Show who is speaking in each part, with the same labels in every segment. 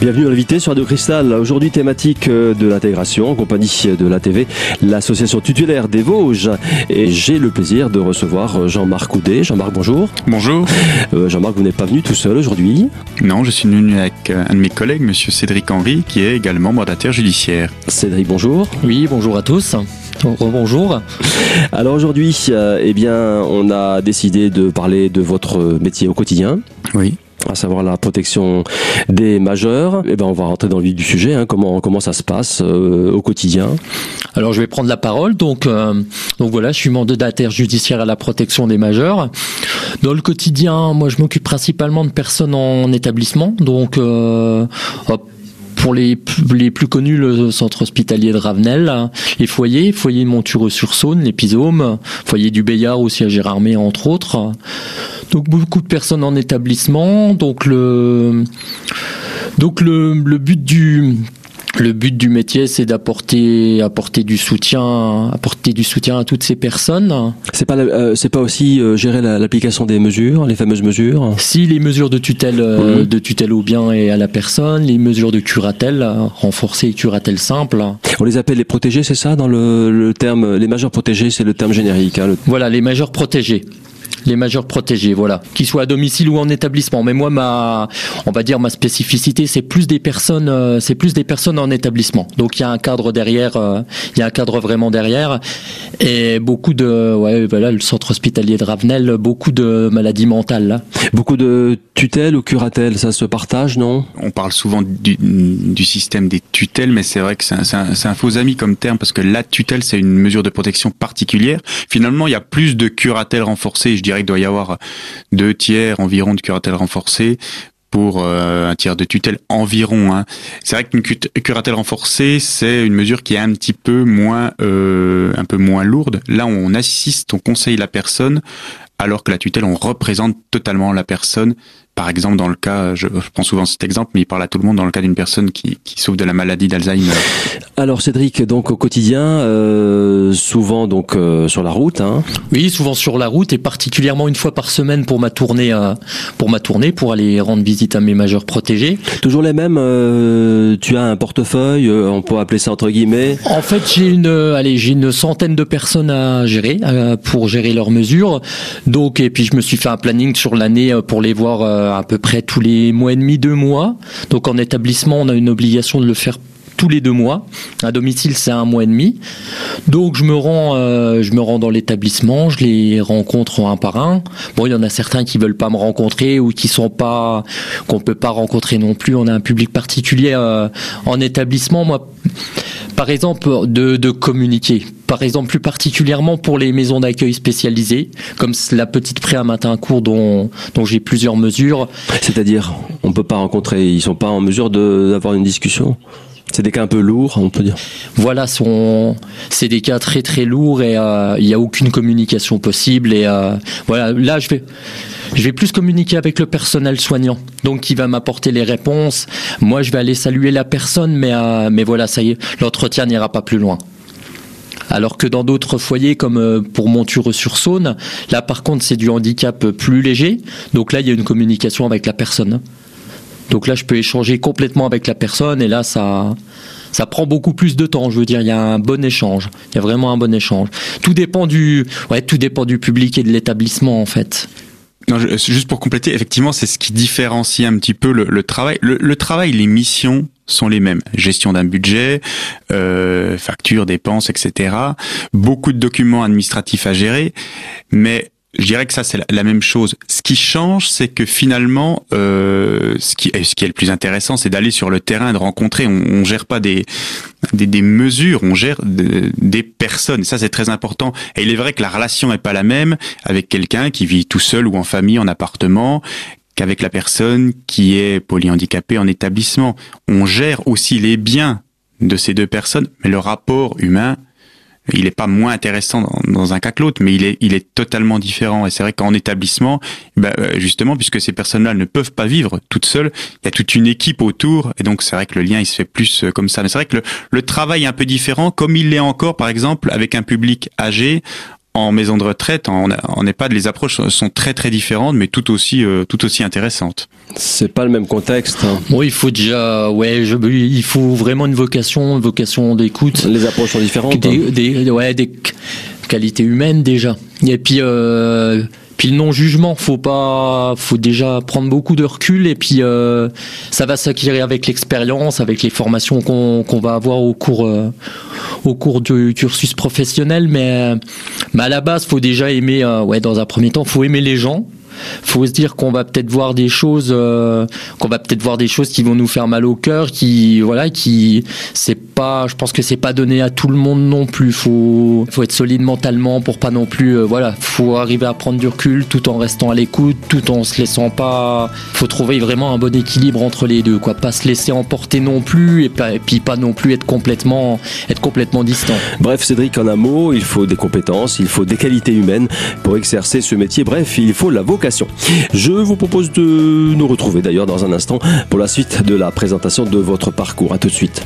Speaker 1: Bienvenue à l'invité sur Radio Cristal. Aujourd'hui, thématique euh, de l'intégration en compagnie de l'ATV, l'association tutélaire des Vosges. Et j'ai le plaisir de recevoir euh, Jean-Marc Coudet. Jean-Marc, bonjour.
Speaker 2: Bonjour.
Speaker 1: Euh, Jean-Marc, vous n'êtes pas venu tout seul aujourd'hui
Speaker 2: Non, je suis venu avec un de mes collègues, monsieur Cédric Henry, qui est également mandataire judiciaire.
Speaker 1: Cédric, bonjour.
Speaker 3: Oui, bonjour à tous. Bonjour.
Speaker 1: Alors aujourd'hui, eh bien, on a décidé de parler de votre métier au quotidien.
Speaker 2: Oui
Speaker 1: à savoir la protection des majeurs. Et eh ben on va rentrer dans le vif du sujet. Hein. comment comment ça se passe euh, au quotidien?
Speaker 3: Alors je vais prendre la parole. Donc euh, donc voilà, je suis mandataire judiciaire à la protection des majeurs. Dans le quotidien, moi je m'occupe principalement de personnes en établissement. Donc euh, pour les, les plus connus, le centre hospitalier de Ravenel, les foyers, foyer Montureux-sur-Saône, l'épisome, foyer du Bayard aussi à Gérardmer entre autres. Donc beaucoup de personnes en établissement. Donc le donc le, le but du le but du métier, c'est d'apporter apporter du soutien, apporter du soutien à toutes ces personnes.
Speaker 1: C'est pas euh, c'est pas aussi euh, gérer l'application des mesures, les fameuses mesures.
Speaker 3: Si les mesures de tutelle euh, de tutelle au bien et à la personne, les mesures de curatelle renforcées et curatelle simple.
Speaker 1: On les appelle les protégés, c'est ça dans le, le, terme les majeurs protégés, c'est le terme générique. Hein,
Speaker 3: Voilà, les majeurs protégés les majeurs protégés, voilà, qu'ils soient à domicile ou en établissement. Mais moi, ma, on va dire ma spécificité, c'est plus des personnes, euh, c'est plus des personnes en établissement. Donc il y a un cadre derrière, euh, il y a un cadre vraiment derrière, et beaucoup de, ouais, voilà, le centre hospitalier de Ravenel, beaucoup de maladies mentales. Là.
Speaker 1: Beaucoup de tutelles ou curatelles, ça se partage, non?
Speaker 2: On parle souvent du, du, système des tutelles, mais c'est vrai que c'est un, un, un, faux ami comme terme parce que la tutelle, c'est une mesure de protection particulière. Finalement, il y a plus de curatelles renforcées, je dirais qu'il doit y avoir deux tiers environ de curatelle renforcée pour euh, un tiers de tutelle environ. Hein. C'est vrai qu'une curatelle renforcée, c'est une mesure qui est un petit peu moins, euh, un peu moins lourde. Là, on assiste, on conseille la personne, alors que la tutelle, on représente totalement la personne par exemple, dans le cas, je, prends souvent cet exemple, mais il parle à tout le monde dans le cas d'une personne qui, qui, souffre de la maladie d'Alzheimer.
Speaker 1: Alors Cédric, donc au quotidien, euh, souvent donc euh, sur la route. Hein.
Speaker 3: Oui, souvent sur la route et particulièrement une fois par semaine pour ma tournée, euh, pour ma tournée, pour aller rendre visite à mes majeurs protégés.
Speaker 1: Toujours les mêmes. Euh, tu as un portefeuille, euh, on peut appeler ça entre guillemets.
Speaker 3: En fait, j'ai une, allez, j'ai une centaine de personnes à gérer pour gérer leurs mesures. Donc et puis je me suis fait un planning sur l'année pour les voir à peu près tous les mois et demi, deux mois. Donc en établissement, on a une obligation de le faire tous les deux mois. À domicile, c'est un mois et demi. Donc je me rends, euh, je me rends dans l'établissement, je les rencontre un par un. Bon, il y en a certains qui veulent pas me rencontrer ou qui sont pas, qu'on peut pas rencontrer non plus. On a un public particulier euh, en établissement. Moi, par exemple, de, communiquer. Par exemple, plus particulièrement pour les maisons d'accueil spécialisées, comme la petite pré à matin cours dont, dont j'ai plusieurs mesures.
Speaker 1: C'est-à-dire, on peut pas rencontrer, ils sont pas en mesure d'avoir une discussion? C'est des cas un peu lourds, on peut dire.
Speaker 3: Voilà, c'est des cas très très lourds et euh, il n'y a aucune communication possible. Et euh, voilà, là je vais, plus communiquer avec le personnel soignant, donc qui va m'apporter les réponses. Moi, je vais aller saluer la personne, mais euh, mais voilà, ça y est, l'entretien n'ira pas plus loin. Alors que dans d'autres foyers, comme pour Montureux-sur-Saône, là par contre c'est du handicap plus léger, donc là il y a une communication avec la personne. Donc là, je peux échanger complètement avec la personne et là, ça, ça prend beaucoup plus de temps. Je veux dire, il y a un bon échange. Il y a vraiment un bon échange. Tout dépend du, ouais, tout dépend du public et de l'établissement en fait.
Speaker 2: Non, juste pour compléter, effectivement, c'est ce qui différencie un petit peu le, travail. Le, travail, les missions sont les mêmes. Gestion d'un budget, euh, factures, dépenses, etc. Beaucoup de documents administratifs à gérer, mais je dirais que ça c'est la, même chose. Ce qui change, c'est que finalement, euh, ce qui est le plus intéressant, c'est d'aller sur le terrain, de rencontrer. On, on gère pas des, des, des mesures, on gère des personnes. Et ça c'est très important. Et il est vrai que la relation est pas la même avec quelqu'un qui vit tout seul ou en famille, en appartement, qu'avec la personne qui est polyhandicapée en établissement. On gère aussi les biens de ces deux personnes, mais le rapport humain il n'est pas moins intéressant dans, un cas que l'autre, mais il est, il est totalement différent. Et c'est vrai qu'en établissement, bah, euh, justement, puisque ces personnes-là ne peuvent pas vivre toutes seules, il y a toute une équipe autour, et donc c'est vrai que le lien il se fait plus euh, comme ça. Mais c'est vrai que le, le travail est un peu différent, comme il l'est encore, par exemple, avec un public âgé en maison de retraite, en, en EHPAD, les approches sont très très différentes, mais tout aussi euh, tout aussi intéressantes.
Speaker 1: C'est pas le même contexte. Hein.
Speaker 3: Bon, il faut déjà, ouais, je, il faut vraiment une vocation, une vocation d'écoute.
Speaker 1: Les approches sont différentes.
Speaker 3: Des, hein. des, ouais, des qualités humaines déjà. Et puis. Euh, puis le non-jugement, faut pas, faut déjà prendre beaucoup de recul et puis euh, ça va s'acquérir avec l'expérience, avec les formations qu'on va avoir au cours euh, au cours du cursus professionnel. Mais, mais à la base, faut déjà aimer, euh, ouais, dans un premier temps, faut aimer les gens faut se dire qu'on va peut-être voir des choses, euh, qu'on va peut-être voir des choses qui vont nous faire mal au cœur, qui voilà, qui c'est pas, je pense que c'est pas donné à tout le monde non plus. Faut, faut être solide mentalement pour pas non plus, euh, voilà, faut arriver à prendre du recul tout en restant à l'écoute, tout en se laissant pas. Faut trouver vraiment un bon équilibre entre les deux, quoi. Pas se laisser emporter non plus et, pas, et puis pas non plus être complètement, être complètement distant.
Speaker 1: Bref, Cédric, en un mot, il faut des compétences, il faut des qualités humaines pour exercer ce métier. Bref, il faut la vocation je vous propose de nous retrouver d'ailleurs dans un instant pour la suite de la présentation de votre parcours. A tout de suite.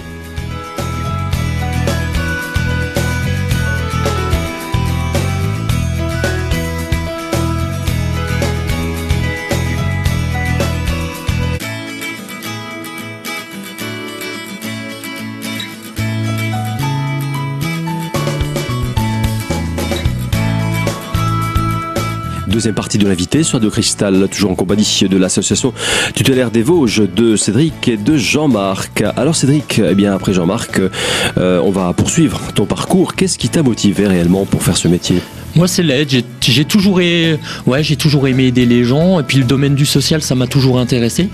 Speaker 1: Deuxième partie de l'invité soit de Cristal, toujours en compagnie de l'association tutélaire des Vosges, de Cédric et de Jean-Marc. Alors Cédric, eh bien après Jean-Marc, euh, on va poursuivre ton parcours. Qu'est-ce qui t'a motivé réellement pour faire ce métier?
Speaker 3: Moi, c'est l'aide. J'ai toujours, ouais, j'ai toujours aimé aider les gens. Et puis, le domaine du social, ça m'a toujours intéressé.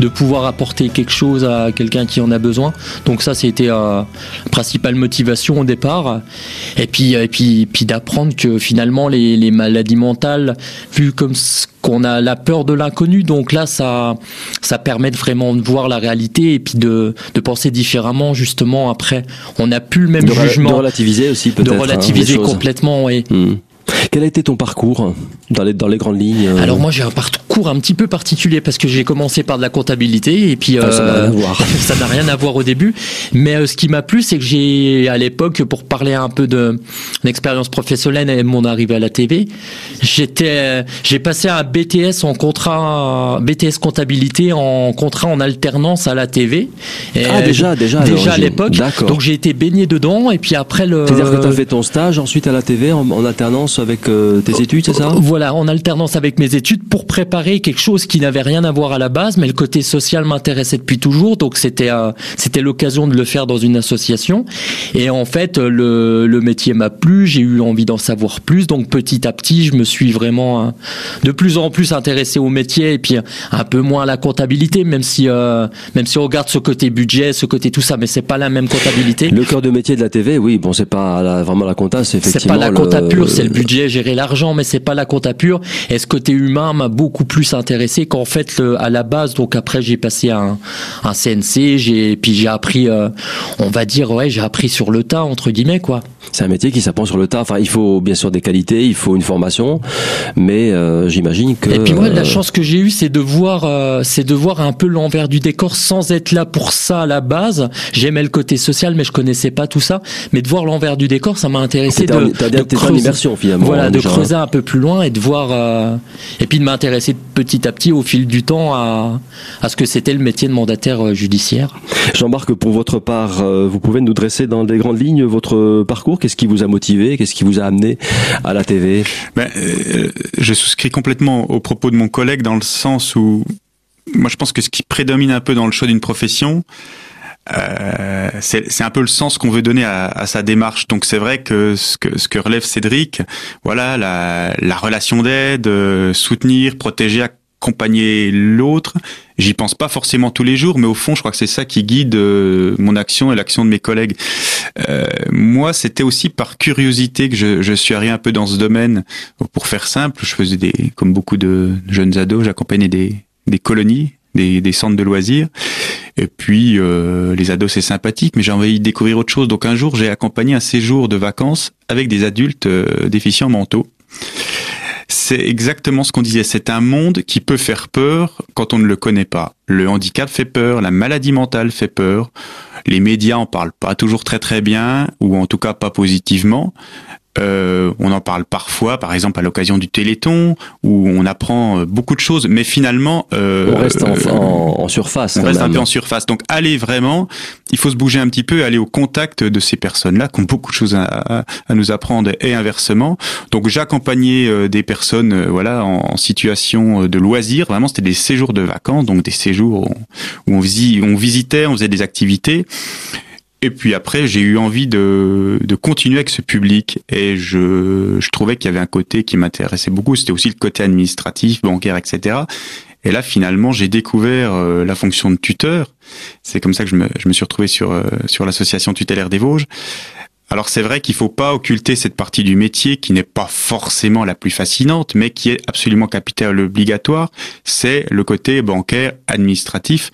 Speaker 3: De pouvoir apporter quelque chose à quelqu'un qui en a besoin. Donc, ça, c'était euh, la principale motivation au départ. Et puis, et puis, puis d'apprendre que finalement, les, les maladies mentales, vu comme qu'on a la peur de l'inconnu. Donc là, ça, ça permet de vraiment de voir la réalité et puis de, de penser différemment. Justement, après, on n'a plus le même jugement.
Speaker 1: De relativiser aussi, peut-être.
Speaker 3: De hein, relativiser complètement, oui. Hmm.
Speaker 1: Quel a été ton parcours dans les, dans les grandes lignes euh
Speaker 3: Alors moi j'ai un parcours un petit peu particulier parce que j'ai commencé par de la comptabilité et puis
Speaker 1: ah, ça n'a rien à voir.
Speaker 3: ça n'a rien à voir au début. Mais euh, ce qui m'a plu c'est que j'ai à l'époque pour parler un peu de l'expérience professionnelle et mon arrivée à la TV, j'étais euh, j'ai passé un BTS en contrat BTS comptabilité en contrat en alternance à la TV.
Speaker 1: Et ah déjà déjà
Speaker 3: déjà à l'époque. Donc j'ai été baigné dedans et puis après le.
Speaker 1: C'est-à-dire que tu as fait ton stage ensuite à la TV en, en alternance avec euh, tes études, c'est ça?
Speaker 3: Voilà, en alternance avec mes études pour préparer quelque chose qui n'avait rien à voir à la base, mais le côté social m'intéressait depuis toujours, donc c'était euh, c'était l'occasion de le faire dans une association. Et en fait, le, le métier m'a plu, j'ai eu envie d'en savoir plus, donc petit à petit, je me suis vraiment euh, de plus en plus intéressé au métier et puis un peu moins à la comptabilité, même si même si on regarde ce côté budget, ce côté tout ça, mais c'est pas la même comptabilité.
Speaker 1: Le cœur de métier de la TV, oui, bon, c'est pas vraiment la compta, c'est effectivement.
Speaker 3: C'est pas la compta pure, c'est le budget gérer l'argent, mais c'est pas la compta pure. Et ce côté humain m'a beaucoup plus intéressé qu'en fait, à la base, donc après, j'ai passé un, un CNC, j'ai, puis j'ai appris, euh, on va dire, ouais, j'ai appris sur le tas, entre guillemets, quoi.
Speaker 1: C'est un métier qui s'apprend sur le tas. Enfin, il faut bien sûr des qualités, il faut une formation, mais euh, j'imagine que.
Speaker 3: Et puis moi, la chance que j'ai eue, c'est de voir, euh, c'est de voir un peu l'envers du décor sans être là pour ça à la base. J'aimais le côté social, mais je connaissais pas tout ça. Mais de voir l'envers du décor, ça m'a intéressé de,
Speaker 1: de, de immersion finalement.
Speaker 3: Voilà, de creuser un peu plus loin et de voir, euh, et puis de m'intéresser petit à petit au fil du temps à, à ce que c'était le métier de mandataire euh, judiciaire.
Speaker 1: Jean-Marc, pour votre part, euh, vous pouvez nous dresser dans des grandes lignes votre parcours Qu'est-ce qui vous a motivé Qu'est-ce qui vous a amené à la TV
Speaker 2: ben, Je souscris complètement aux propos de mon collègue dans le sens où moi je pense que ce qui prédomine un peu dans le choix d'une profession, euh, c'est un peu le sens qu'on veut donner à, sa démarche. Donc c'est vrai que ce, que relève Cédric, voilà, la, la relation d'aide, euh, soutenir, protéger, accompagner l'autre. J'y pense pas forcément tous les jours, mais au fond, je crois que c'est ça qui guide euh, mon action et l'action de mes collègues. Euh, moi, c'était aussi par curiosité que je, je, suis arrivé un peu dans ce domaine. Pour faire simple, je faisais des, comme beaucoup de jeunes ados, j'accompagnais des, des colonies, des, des centres de loisirs. Et puis euh, les ados c'est sympathique, mais j'ai envie de découvrir autre chose. Donc un jour j'ai accompagné un séjour de vacances avec des adultes euh, déficients mentaux. C'est exactement ce qu'on disait. C'est un monde qui peut faire peur quand on ne le connaît pas. Le handicap fait peur, la maladie mentale fait peur. Les médias en parlent pas toujours très très bien, ou en tout cas pas positivement. Euh, on en parle parfois, par exemple à l'occasion du Téléthon, où on apprend euh, beaucoup de choses, mais finalement
Speaker 1: euh, on reste en, surface.
Speaker 2: On reste un peu en surface. Donc aller vraiment, il faut se bouger un petit peu, aller au contact de ces personnes-là qui ont beaucoup de choses à, nous apprendre et inversement. Donc j'accompagnais des personnes, voilà, en, situation de loisir. Vraiment, c'était des séjours de vacances, donc des séjours où on, on visitait, on faisait des activités. Et puis après, j'ai eu envie de, de continuer avec ce public et je, je trouvais qu'il y avait un côté qui m'intéressait beaucoup. C'était aussi le côté administratif, bancaire, etc. Et là, finalement, j'ai découvert euh, la fonction de tuteur. C'est comme ça que je me, je me suis retrouvé sur, euh, sur l'association tutélaire des Vosges. Alors c'est vrai qu'il faut pas occulter cette partie du métier qui n'est pas forcément la plus fascinante, mais qui est absolument capitale obligatoire. C'est le côté bancaire, administratif.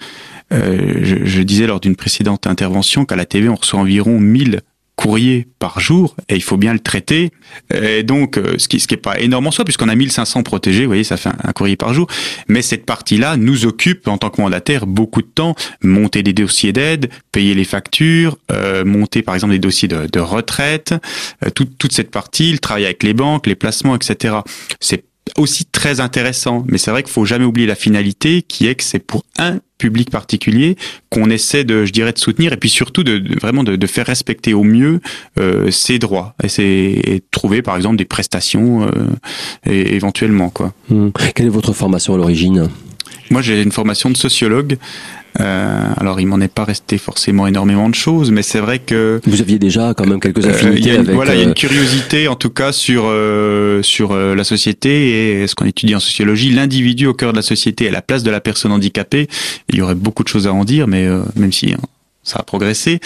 Speaker 2: Euh, je, je, disais lors d'une précédente intervention qu'à la TV, on reçoit environ 1000 courriers par jour et il faut bien le traiter. Et donc, euh, ce qui ce qui pas énorme en soi, puisqu'on a 1500 protégés, vous voyez, ça fait un, courrier par jour. Mais cette partie-là nous occupe en tant que mandataire beaucoup de temps. Monter des dossiers d'aide, payer les factures, euh, monter par exemple des dossiers de, de retraite, euh, toute, toute cette partie, le travail avec les banques, les placements, etc. C'est aussi très intéressant. Mais c'est vrai qu'il faut jamais oublier la finalité, qui est que c'est pour un public particulier qu'on essaie de, je dirais, de soutenir et puis surtout de, vraiment de, faire respecter au mieux euh, ses droits et, c'est trouver par exemple des prestations euh, éventuellement quoi.
Speaker 1: Hmm. Quelle est votre formation à l'origine?
Speaker 2: Moi j'ai une formation de sociologue euh, alors, il m'en est pas resté forcément énormément de choses, mais c'est vrai que
Speaker 1: vous aviez déjà quand même quelques euh, affinités.
Speaker 2: avec, voilà, il y a une euh, curiosité en tout cas sur euh, sur la société et ce qu'on étudie en sociologie, l'individu au cœur de la société et la place de la personne handicapée. Il y aurait beaucoup de choses à en dire, mais même si hein, ça a progressé,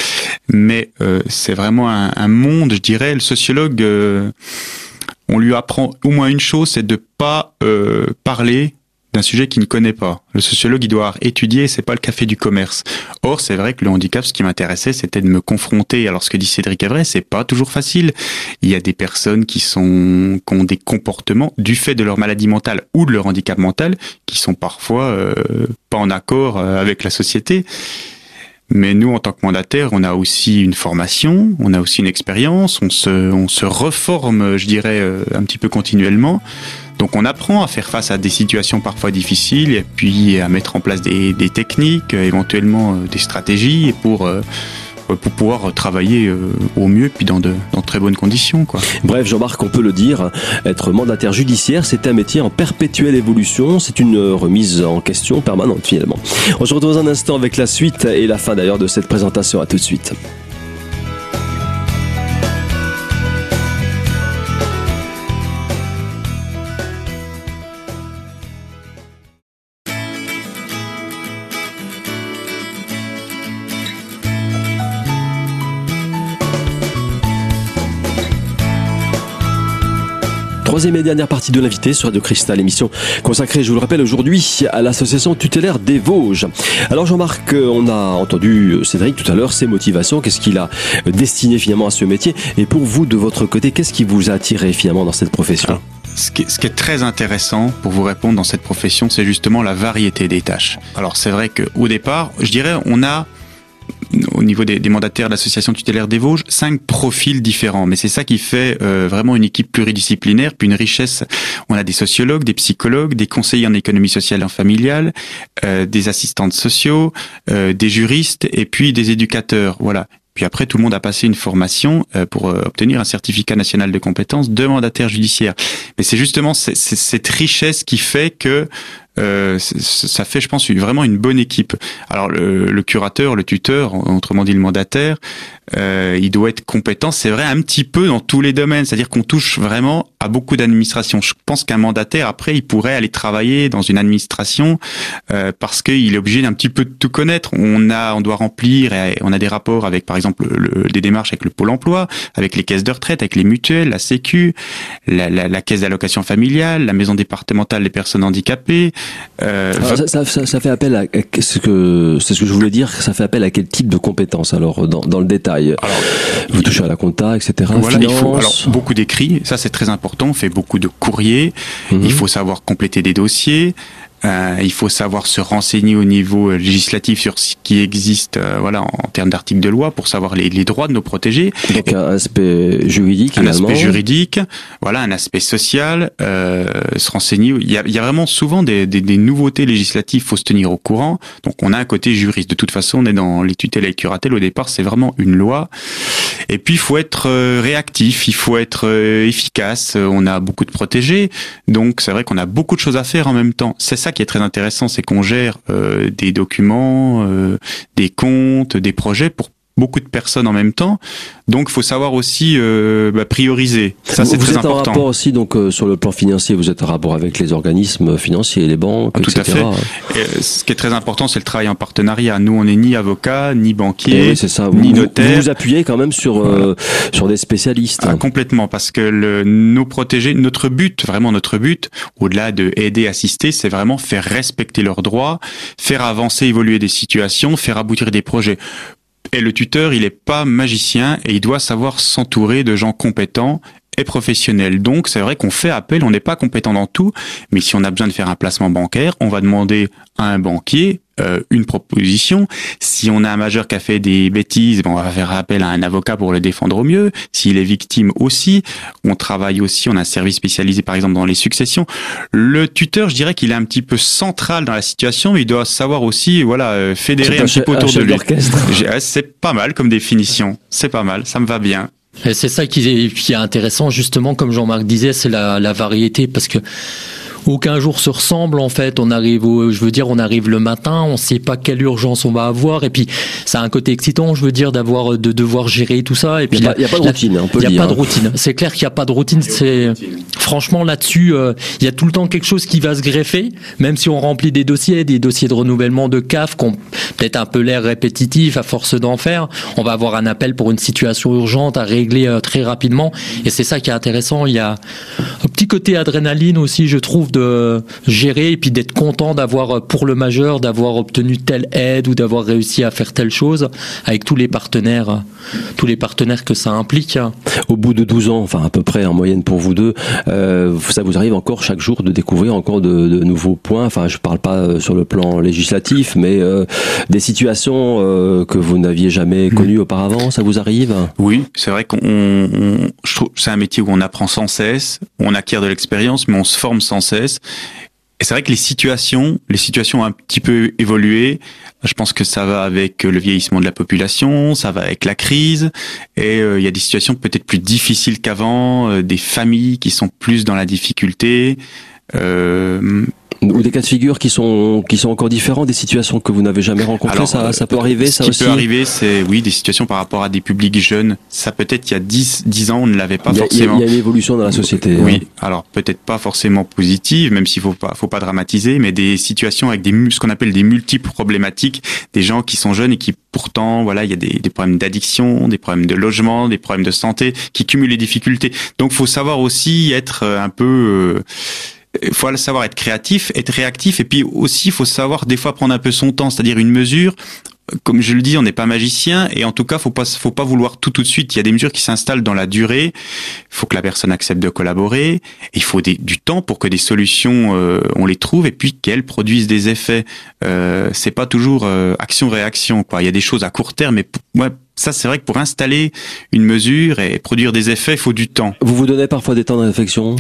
Speaker 2: mais c'est vraiment un, un, monde, je dirais. Le sociologue, on lui apprend au moins une chose, c'est de pas parler d'un sujet qu'il ne connaît pas. Le sociologue, il doit étudier, c'est pas le café du commerce. Or, c'est vrai que le handicap, ce qui m'intéressait, c'était de me confronter. Alors, ce que dit Cédric Evray, c'est pas toujours facile. Il y a des personnes qui sont, qui ont des comportements du fait de leur maladie mentale ou de leur handicap mental, qui sont parfois euh, pas en accord euh, avec la société. Mais nous, en tant que mandataire, on a aussi une formation, on a aussi une expérience, on se, on se reforme, je dirais, euh, un petit peu continuellement. Donc on apprend à faire face à des situations parfois difficiles et puis à mettre en place des, techniques, éventuellement euh, des stratégies pour euh, pour pouvoir travailler euh, au mieux puis dans de dans très bonnes conditions.
Speaker 1: Bref, Jean-Marc, on peut le dire, être mandataire judiciaire, c'est un métier en perpétuelle évolution, c'est une remise en question permanente finalement. On se retrouve dans un instant avec la suite et la fin d'ailleurs de cette présentation. À tout de suite. Troisième et dernière partie de l'invité sur Radio Cristal, émission consacrée, je vous le rappelle, aujourd'hui à l'association tutélaire des Vosges. Alors Jean-Marc, on a entendu Cédric tout à l'heure, ses motivations, qu'est-ce qu'il a destiné finalement à ce métier Et pour vous, de votre côté, qu'est-ce qui vous a attiré finalement dans cette profession?
Speaker 2: Ce qui, est, très intéressant pour vous répondre dans cette profession, c'est justement la variété des tâches. Alors c'est vrai qu'au départ, je dirais, on a au niveau des, mandataires de l'association tutélaire des Vosges, cinq profils différents. Mais c'est ça qui fait euh, vraiment une équipe pluridisciplinaire, puis une richesse. On a des sociologues, des psychologues, des conseillers en économie sociale et en familiale, euh, des assistantes sociaux, euh, des juristes et puis des éducateurs. Voilà. Puis après, tout le monde a passé une formation pour obtenir un certificat national de compétences de mandataire judiciaire. Mais c'est justement cette richesse qui fait que euh, ça fait, je pense, vraiment une bonne équipe. Alors le, le curateur, le tuteur, autrement dit le mandataire, euh, il doit être compétent, c'est vrai, un petit peu dans tous les domaines. C'est-à-dire qu'on touche vraiment à beaucoup d'administrations. Je pense qu'un mandataire, après, il pourrait aller travailler dans une administration euh, parce qu'il est obligé d'un petit peu de tout connaître. On a, on doit remplir, et on a des rapports avec, par exemple, le, des démarches avec le pôle emploi, avec les caisses de retraite, avec les mutuelles, la Sécu, la, la, la caisse d'allocation familiale, la maison départementale des personnes handicapées.
Speaker 1: Euh, ça, ça, ça, fait appel à ce que c'est ce que je voulais dire. Ça fait appel à quel type de compétences alors dans, dans le détail? Alors, vous touchez à la compta, etc.
Speaker 2: Voilà, il faut alors beaucoup d'écrits. Ça c'est très important. On fait beaucoup de courriers. Mhm. Il faut savoir compléter des dossiers. Euh, il faut savoir se renseigner au niveau législatif sur ce qui existe, euh, voilà, en termes d'articles de loi pour savoir les, les, droits de nos protégés.
Speaker 1: Donc un aspect juridique,
Speaker 2: un aspect juridique, voilà, un aspect social, euh, se renseigner. Il y a, il y a vraiment souvent des, des, des nouveautés législatives, faut se tenir au courant. Donc on a un côté juriste. De toute façon, on est dans les tutelles et curatelles. Au départ, c'est vraiment une loi. Et puis il faut être euh, réactif, il faut être efficace. On a beaucoup de protégés, donc c'est vrai qu'on a beaucoup de choses à faire en même temps. C'est ça qui est très intéressant, c'est qu'on gère euh, des documents, euh, des comptes, des projets pour beaucoup de personnes en même temps. Donc, il faut savoir aussi euh, bah, prioriser. Ça, c'est très important.
Speaker 1: Vous êtes en rapport aussi, donc, euh, sur le plan financier, vous êtes en rapport avec les organismes financiers, les banques,
Speaker 2: Tout
Speaker 1: etc.
Speaker 2: à fait. Et ce qui est très important, c'est le travail en partenariat. Nous, on n'est ni avocat, ni banquier,
Speaker 1: oui, ça.
Speaker 2: ni
Speaker 1: vous,
Speaker 2: notaire.
Speaker 1: Vous vous appuyez quand même sur euh, sur des spécialistes.
Speaker 2: Ah, complètement, parce que le, nos protégés, notre but, vraiment notre but, au-delà de aider, assister, c'est vraiment faire respecter leurs droits, faire avancer, évoluer des situations, faire aboutir des projets. Et le tuteur, il n'est pas magicien et il doit savoir s'entourer de gens compétents et professionnels. Donc c'est vrai qu'on fait appel, on n'est pas compétent dans tout, mais si on a besoin de faire un placement bancaire, on va demander à un banquier euh, une proposition. Si on a un majeur qui a fait des bêtises, ben, on va faire appel à un avocat pour le défendre au mieux. S'il est victime aussi, on travaille aussi, on a un service spécialisé par exemple dans les successions. Le tuteur, je dirais qu'il est un petit peu central dans la situation, mais il doit savoir aussi, voilà, euh, fédérer un, un petit peu autour de lui. C'est pas mal comme définition, c'est pas mal, ça me va bien.
Speaker 3: C'est ça qui est, qui est, intéressant, justement, comme Jean-Marc disait, c'est la, la, variété, parce que aucun jour se ressemble en fait. On arrive, au, je veux dire, on arrive le matin, on sait pas quelle urgence on va avoir, et puis ça a un côté excitant, je veux dire, d'avoir de devoir gérer tout ça. Et puis
Speaker 1: il n'y a, a, pas de routine,
Speaker 3: Il
Speaker 1: n'y
Speaker 3: a pas de routine. C'est clair qu'il n'y a pas de routine. C'est franchement là-dessus, il euh, y a tout le temps quelque chose qui va se greffer, même si on remplit des dossiers, des dossiers de renouvellement de CAF, qui ont peut-être un peu l'air répétitif à force d'en faire. On va avoir un appel pour une situation urgente à régler euh, très rapidement, et c'est ça qui est intéressant. Il y a un petit côté adrénaline aussi, je trouve de gérer et puis d'être content d'avoir pour le majeur d'avoir obtenu telle aide ou d'avoir réussi à faire telle chose avec tous les partenaires tous les partenaires que ça implique.
Speaker 1: Au bout de 12 ans, enfin à peu près en moyenne pour vous deux, euh, ça vous arrive encore chaque jour de découvrir encore de, de nouveaux points? Enfin, je parle pas sur le plan législatif, mais euh, des situations euh, que vous n'aviez jamais connues auparavant, ça vous arrive?
Speaker 2: Oui, c'est vrai qu'on, on, je trouve, c'est un métier où on apprend sans cesse, on acquiert de l'expérience, mais on se forme sans cesse. Et c'est vrai que les situations, les situations ont un petit peu évolué. Je pense que ça va avec le vieillissement de la population, ça va avec la crise, et euh, il y a des situations peut-être plus difficiles qu'avant, euh, des familles qui sont plus dans la difficulté. Euh,
Speaker 1: ou des cas de figure qui sont qui sont encore différents des situations que vous n'avez jamais rencontrées
Speaker 2: Alors,
Speaker 1: ça ça peut arriver
Speaker 2: ce
Speaker 1: ça
Speaker 2: qui
Speaker 1: aussi
Speaker 2: peut arriver c'est oui des situations par rapport à des publics jeunes. Ça peut-être il y a 10 10 ans on ne l'avait pas
Speaker 1: il y, a,
Speaker 2: forcément.
Speaker 1: il y a une évolution dans la société
Speaker 2: oui
Speaker 1: hein.
Speaker 2: alors peut-être pas forcément positive même s'il faut pas faut pas dramatiser mais des situations avec des ce qu'on appelle des multiples problématiques des gens qui sont jeunes et qui pourtant voilà il y a des, des problèmes d'addiction des problèmes de logement des problèmes de santé qui cumulent les difficultés. Donc faut savoir aussi être un peu euh, il faut savoir être créatif, être réactif, et puis aussi il faut savoir des fois prendre un peu son temps, c'est-à-dire une mesure. Comme je le dis, on n'est pas magicien, et en tout cas, faut pas, faut pas vouloir tout tout de suite. Il y a des mesures qui s'installent dans la durée. Il faut que la personne accepte de collaborer. Il faut du temps pour que des solutions, euh, on les trouve, et puis qu'elles produisent des effets. Euh, c'est pas toujours euh, action-réaction. Il y a des choses à court terme, mais ouais, ça, c'est vrai que pour installer une mesure et produire des effets, il faut du temps.
Speaker 1: Vous vous donnez parfois des temps de réflexion?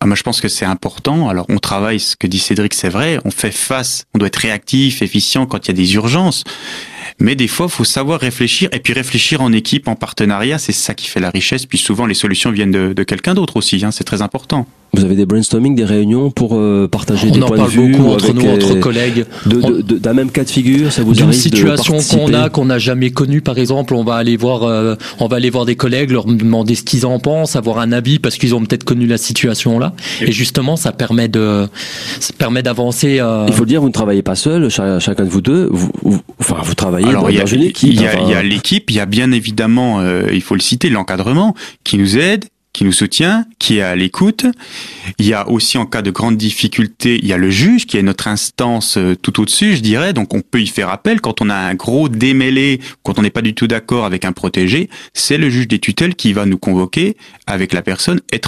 Speaker 2: Ah, moi, je pense que c'est important. Alors, on travaille, ce que dit Cédric, c'est vrai. On fait face, on doit être réactif, efficient quand il y a des urgences. Mais des fois, faut savoir réfléchir et puis réfléchir en équipe, en partenariat. C'est ça qui fait la richesse. Puis souvent, les solutions viennent de, quelqu'un d'autre aussi. Hein. C'est très important.
Speaker 1: Vous avez des brainstorming, des réunions pour euh, partager
Speaker 3: on
Speaker 1: des
Speaker 3: en
Speaker 1: points
Speaker 3: parle
Speaker 1: de vue
Speaker 3: beaucoup entre
Speaker 1: avec,
Speaker 3: nous, entre
Speaker 1: euh,
Speaker 3: collègues.
Speaker 1: de- de- de- d'un même cas de figure, ça vous
Speaker 3: D'une
Speaker 1: arrive de
Speaker 3: situation qu'on a, qu'on n'a jamais connue, par exemple, on va aller voir, euh, on va aller voir des collègues, leur demander ce qu'ils en pensent, avoir un avis parce qu'ils ont peut-être connu la situation là. Et justement, ça permet de, ça permet d'avancer. euh,
Speaker 1: Il faut le dire, vous ne travaillez pas seul, cha- chacun de vous deux, vous, vous- enfin vous travaillez
Speaker 2: Alors,
Speaker 1: dans,
Speaker 2: il y a,
Speaker 1: dans une équipe.
Speaker 2: il y a,
Speaker 1: enfin,
Speaker 2: il y a l'équipe, il y a bien évidemment, euh, il faut le citer, l'encadrement qui nous aide, qui nous soutient, qui est à l'écoute. Il y a aussi en cas de grande difficulté, il y a le juge qui est notre instance euh, tout au-dessus, je dirais. Donc on peut y faire appel quand on a un gros démêlé, quand on n'est pas du tout d'accord avec un protégé, c'est le juge des tutelles qui va nous convoquer avec la personne et.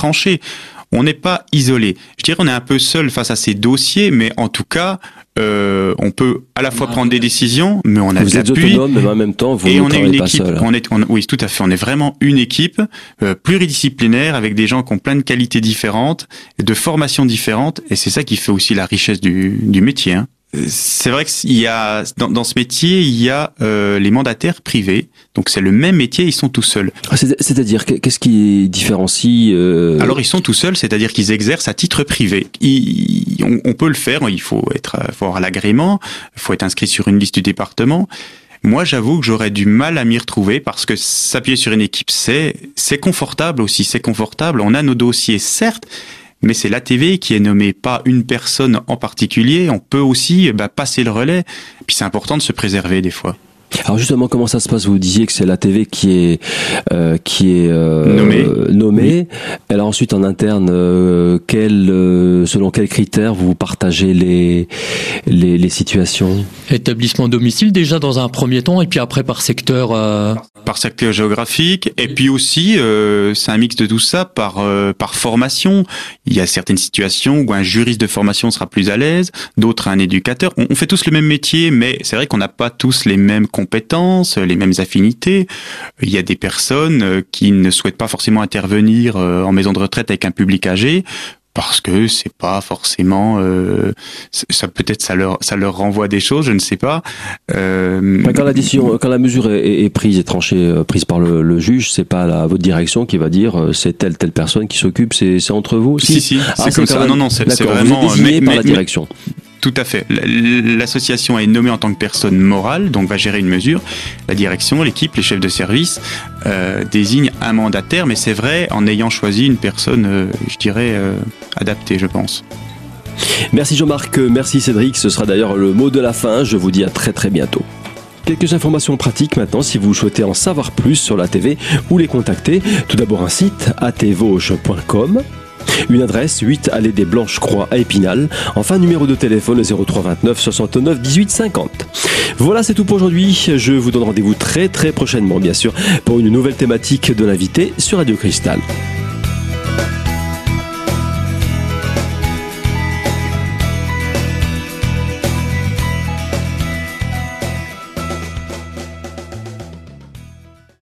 Speaker 2: On n'est pas isolé. Je dirais qu'on est un peu seul face à ces dossiers, mais en tout cas, euh, on peut à la fois prendre des décisions, mais on a
Speaker 1: vous êtes autonome, mais en même temps, vous
Speaker 2: et on
Speaker 1: est
Speaker 2: une
Speaker 1: équipe.
Speaker 2: On est, oui, tout à fait. On est vraiment une équipe euh, pluridisciplinaire avec des gens qui ont plein de qualités différentes, de formations différentes, et c'est ça qui fait aussi la richesse du, du métier. Hein. C'est vrai qu'il y a dans, dans, ce métier, il y a euh, les mandataires privés. Donc c'est le même métier, ils sont tout seuls.
Speaker 1: Ah, c'est-à-dire qu'est-ce qui différencie euh...
Speaker 2: Alors ils sont tout seuls, c'est-à-dire qu'ils exercent à titre privé. Ils, on, on, peut le faire, il faut être, faut avoir l'agrément, il faut être inscrit sur une liste du département. Moi, j'avoue que j'aurais du mal à m'y retrouver parce que s'appuyer sur une équipe, c'est c'est confortable aussi, c'est confortable. On a nos dossiers, certes, mais c'est l'ATV qui est nommé, pas une personne en particulier. On peut aussi bah, passer le relais. Puis c'est important de se préserver des fois.
Speaker 1: Alors justement, comment ça se passe? Vous disiez que c'est la TV qui est euh, qui est euh,
Speaker 2: nommée.
Speaker 1: nommée. Alors ensuite en interne, euh, quel, euh, selon quels critères vous partagez les les, les situations?
Speaker 3: Établissement domicile déjà dans un premier temps et puis après par secteur. euh,
Speaker 2: Par secteur géographique et puis aussi euh, c'est un mix de tout ça par par formation. Il y a certaines situations où un juriste de formation sera plus à l'aise, d'autres un éducateur. On, on fait tous le même métier, mais c'est vrai qu'on n'a pas tous les mêmes compétences, les mêmes affinités. Il y a des personnes qui ne souhaitent pas forcément intervenir en maison de retraite avec un public âgé parce que c'est pas forcément euh, ça peut-être ça leur ça leur renvoie des choses je ne sais pas.
Speaker 1: Euh, quand la décision quand la mesure est, est prise et tranchée euh, prise par le, le juge c'est pas la votre direction qui va dire euh, c'est telle telle personne qui s'occupe c'est entre vous.
Speaker 2: Si si, si
Speaker 1: ah,
Speaker 2: c'est comme ça.
Speaker 1: même...
Speaker 2: non non c'est
Speaker 1: vraiment par la direction
Speaker 2: tout à fait. L'association est nommée en tant que personne morale, donc va gérer une mesure. La direction, l'équipe, les chefs de service euh, désignent un mandataire, mais c'est vrai en ayant choisi une personne, euh, je dirais, euh, adaptée, je pense.
Speaker 1: Merci Jean-Marc, merci Cédric. Ce sera d'ailleurs le mot de la fin. Je vous dis à très très bientôt. Quelques informations pratiques maintenant si vous souhaitez en savoir plus sur la TV ou les contacter. Tout d'abord un site atvauche.com une adresse 8 allée des Blanches Croix à Épinal. Enfin, numéro de téléphone 0329 69 18 50. Voilà, c'est tout pour aujourd'hui. Je vous donne rendez-vous très très prochainement, bien sûr, pour une nouvelle thématique de l'invité sur Radio Cristal.